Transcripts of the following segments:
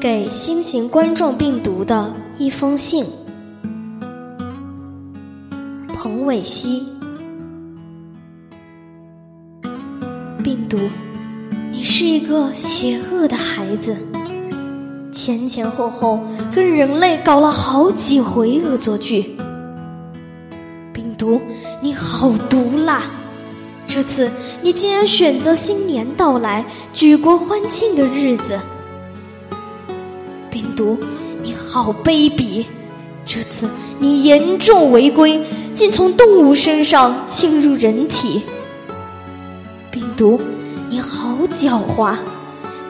给新型冠状病毒的一封信。彭伟熙，病毒，你是一个邪恶的孩子，前前后后跟人类搞了好几回恶作剧。病毒，你好毒辣！这次你竟然选择新年到来、举国欢庆的日子。病毒，你好卑鄙！这次你严重违规，竟从动物身上侵入人体。病毒，你好狡猾！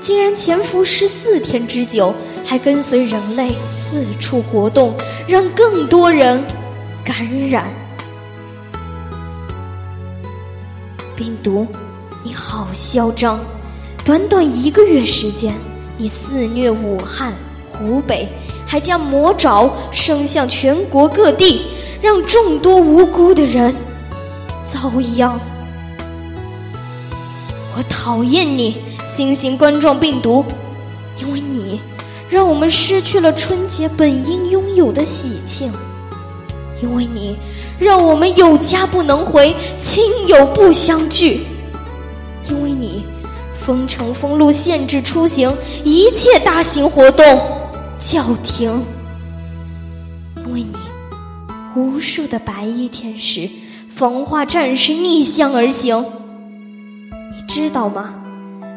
竟然潜伏十四天之久，还跟随人类四处活动，让更多人感染。病毒，你好嚣张！短短一个月时间，你肆虐武汉、湖北，还将魔爪伸向全国各地，让众多无辜的人遭殃。我讨厌你，新型冠状病毒，因为你让我们失去了春节本应拥有的喜庆，因为你。让我们有家不能回，亲友不相聚，因为你封城封路，限制出行，一切大型活动叫停。因为你无数的白衣天使、防化战士逆向而行，你知道吗？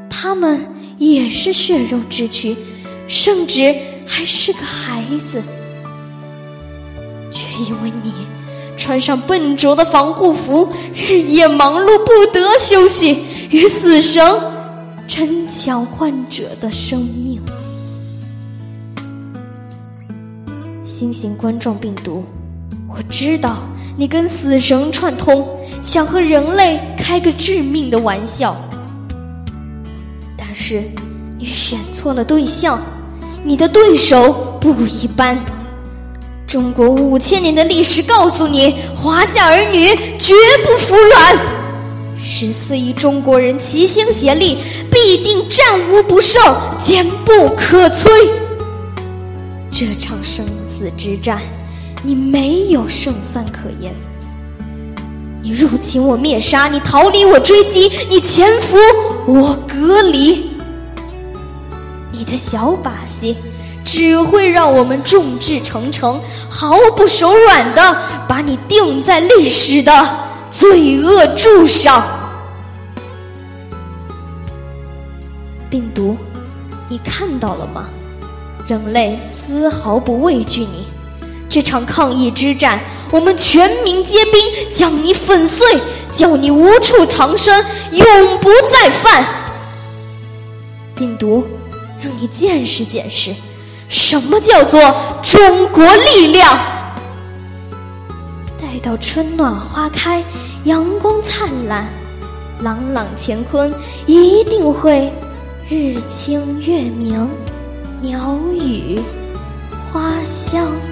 他们也是血肉之躯，甚至还是个孩子，却因为你。穿上笨拙的防护服，日夜忙碌不得休息，与死神争抢患者的生命。新型冠状病毒，我知道你跟死神串通，想和人类开个致命的玩笑，但是你选错了对象，你的对手不一般。中国五千年的历史告诉你，华夏儿女绝不服软。十四亿中国人齐心协力，必定战无不胜，坚不可摧。这场生死之战，你没有胜算可言。你入侵我灭杀，你逃离我追击，你潜伏我隔离。你的小把戏。只会让我们众志成城，毫不手软的把你钉在历史的罪恶柱上。病毒，你看到了吗？人类丝毫不畏惧你。这场抗疫之战，我们全民皆兵，将你粉碎，叫你无处藏身，永不再犯。病毒，让你见识见识。什么叫做中国力量？待到春暖花开，阳光灿烂，朗朗乾坤一定会日清月明，鸟语花香。